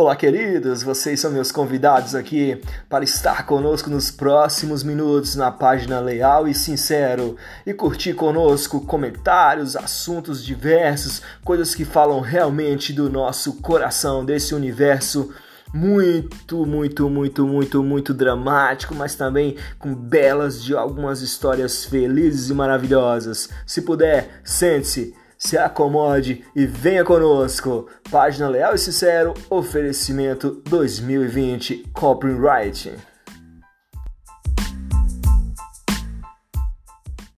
Olá, queridos, vocês são meus convidados aqui para estar conosco nos próximos minutos na página Leal e Sincero e curtir conosco comentários, assuntos diversos, coisas que falam realmente do nosso coração, desse universo muito, muito, muito, muito, muito dramático, mas também com belas de algumas histórias felizes e maravilhosas. Se puder, sente-se se acomode e venha conosco. Página Leal e Sincero, oferecimento 2020 Copyright.